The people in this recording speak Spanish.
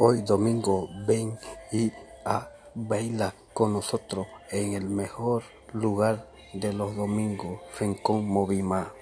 Hoy domingo ven y a baila con nosotros en el mejor lugar de los domingos, Rincón Movimá.